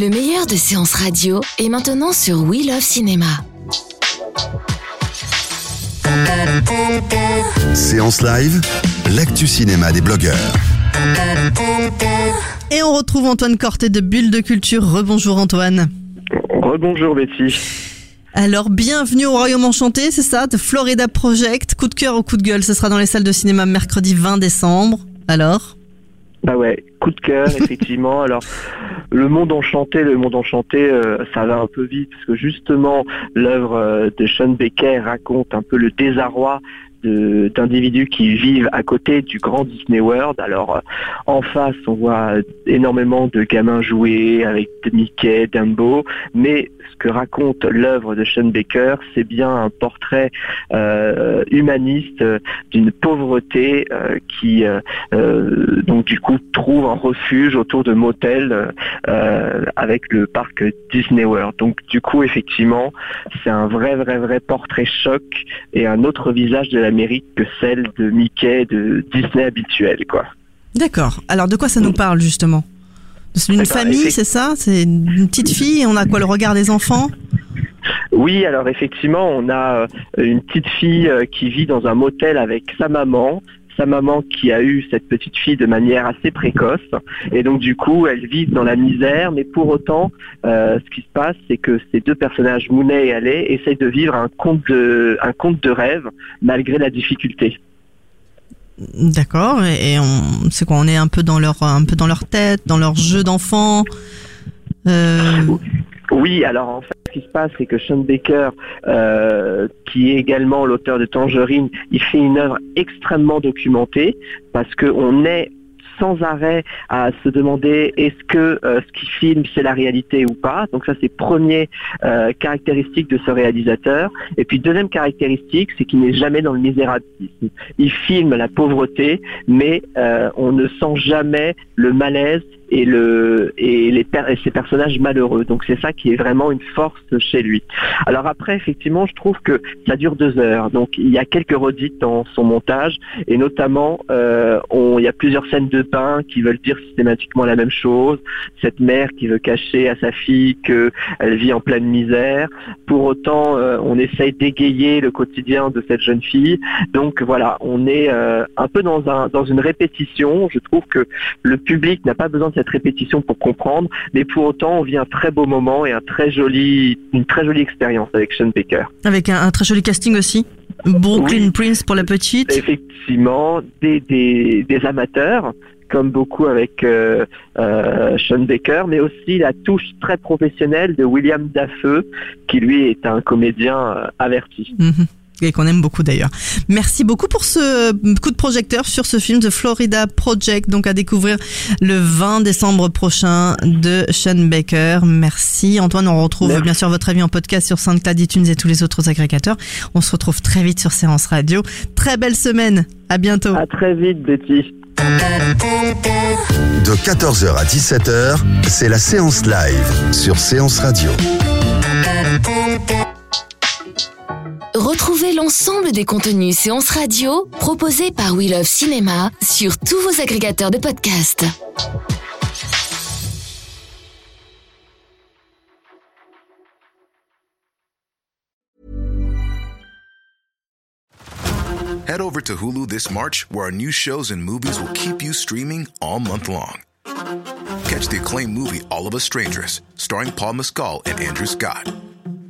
Le meilleur de séances radio est maintenant sur We Love Cinéma. Séance live, l'actu cinéma des blogueurs. Et on retrouve Antoine Corté de Bulle de Culture. Rebonjour Antoine. Rebonjour Betty. Alors, bienvenue au Royaume Enchanté, c'est ça, de Florida Project. Coup de cœur ou coup de gueule, ce sera dans les salles de cinéma mercredi 20 décembre. Alors? Bah ouais, coup de cœur, effectivement. Alors, le monde enchanté, le monde enchanté, euh, ça va un peu vite, parce que justement, l'œuvre euh, de Sean Baker raconte un peu le désarroi d'individus qui vivent à côté du grand Disney World. Alors euh, en face, on voit énormément de gamins jouer avec Mickey, Dumbo, mais ce que raconte l'œuvre de Sean Baker, c'est bien un portrait euh, humaniste euh, d'une pauvreté qui donc du coup trouve un refuge autour de motels avec le parc Disney World. Donc du coup effectivement c'est un vrai vrai vrai portrait choc et un autre visage de l'Amérique que celle de Mickey de Disney habituel quoi. D'accord. Alors, de quoi ça nous parle justement? C'est une Eh ben, famille, c'est ça? C'est une petite fille On a quoi Le regard des enfants? Oui, alors effectivement, on a euh, une petite fille euh, qui vit dans un motel avec sa maman, sa maman qui a eu cette petite fille de manière assez précoce, et donc du coup, elles vivent dans la misère, mais pour autant, euh, ce qui se passe, c'est que ces deux personnages, Monet et Allais, essayent de vivre un conte de, un conte de rêve malgré la difficulté. D'accord. Et, et on, c'est quoi On est un peu dans leur, un peu dans leur tête, dans leur jeu d'enfant. Euh, Oui, alors en fait, ce qui se passe, c'est que Sean Baker, euh, qui est également l'auteur de Tangerine, il fait une œuvre extrêmement documentée parce qu'on est sans arrêt à se demander est-ce que euh, ce qu'il filme c'est la réalité ou pas? Donc ça c'est premier euh, caractéristique de ce réalisateur. Et puis deuxième caractéristique, c'est qu'il n'est jamais dans le misérabilisme. Il filme la pauvreté, mais on ne sent jamais le malaise et le les ces personnages malheureux. Donc c'est ça qui est vraiment une force chez lui. Alors après effectivement je trouve que ça dure deux heures. Donc il y a quelques redites dans son montage et notamment euh, il y a plusieurs scènes de pain qui veulent dire systématiquement la même chose. Cette mère qui veut cacher à sa fille qu'elle vit en pleine misère. Pour autant euh, on essaye d'égayer le quotidien de cette jeune fille. Donc voilà on est euh, un peu dans dans une répétition. Je trouve que le public n'a pas besoin de cette répétition pour comprendre, mais pour autant, on vit un très beau moment et un très joli, une très jolie expérience avec Sean Baker. avec un, un très joli casting aussi. Brooklyn Oui. Prince pour la petite. Effectivement, des, des, des amateurs, comme beaucoup avec euh, euh, Sean Baker, mais aussi la touche très professionnelle de William Dafoe, qui lui est un comédien euh, averti. Mhm. Et qu'on aime beaucoup d'ailleurs. Merci beaucoup pour ce coup de projecteur sur ce film The Florida Project, donc à découvrir le 20 décembre prochain de Sean Baker. Merci Antoine, on retrouve Merci. bien sûr votre avis en podcast sur SoundCloud, iTunes et tous les autres agrégateurs. On se retrouve très vite sur Séance Radio. Très belle semaine, à bientôt. À très vite, Betty. De 14h à 17h, c'est la séance live sur Séance Radio. L'ensemble des contenus séances radio proposés par We Love Cinéma sur tous vos agrégateurs de podcasts. Head over to Hulu this March, where our new shows and movies will keep you streaming all month long. Catch the acclaimed movie All of Us Strangers, starring Paul Mescal and Andrew Scott.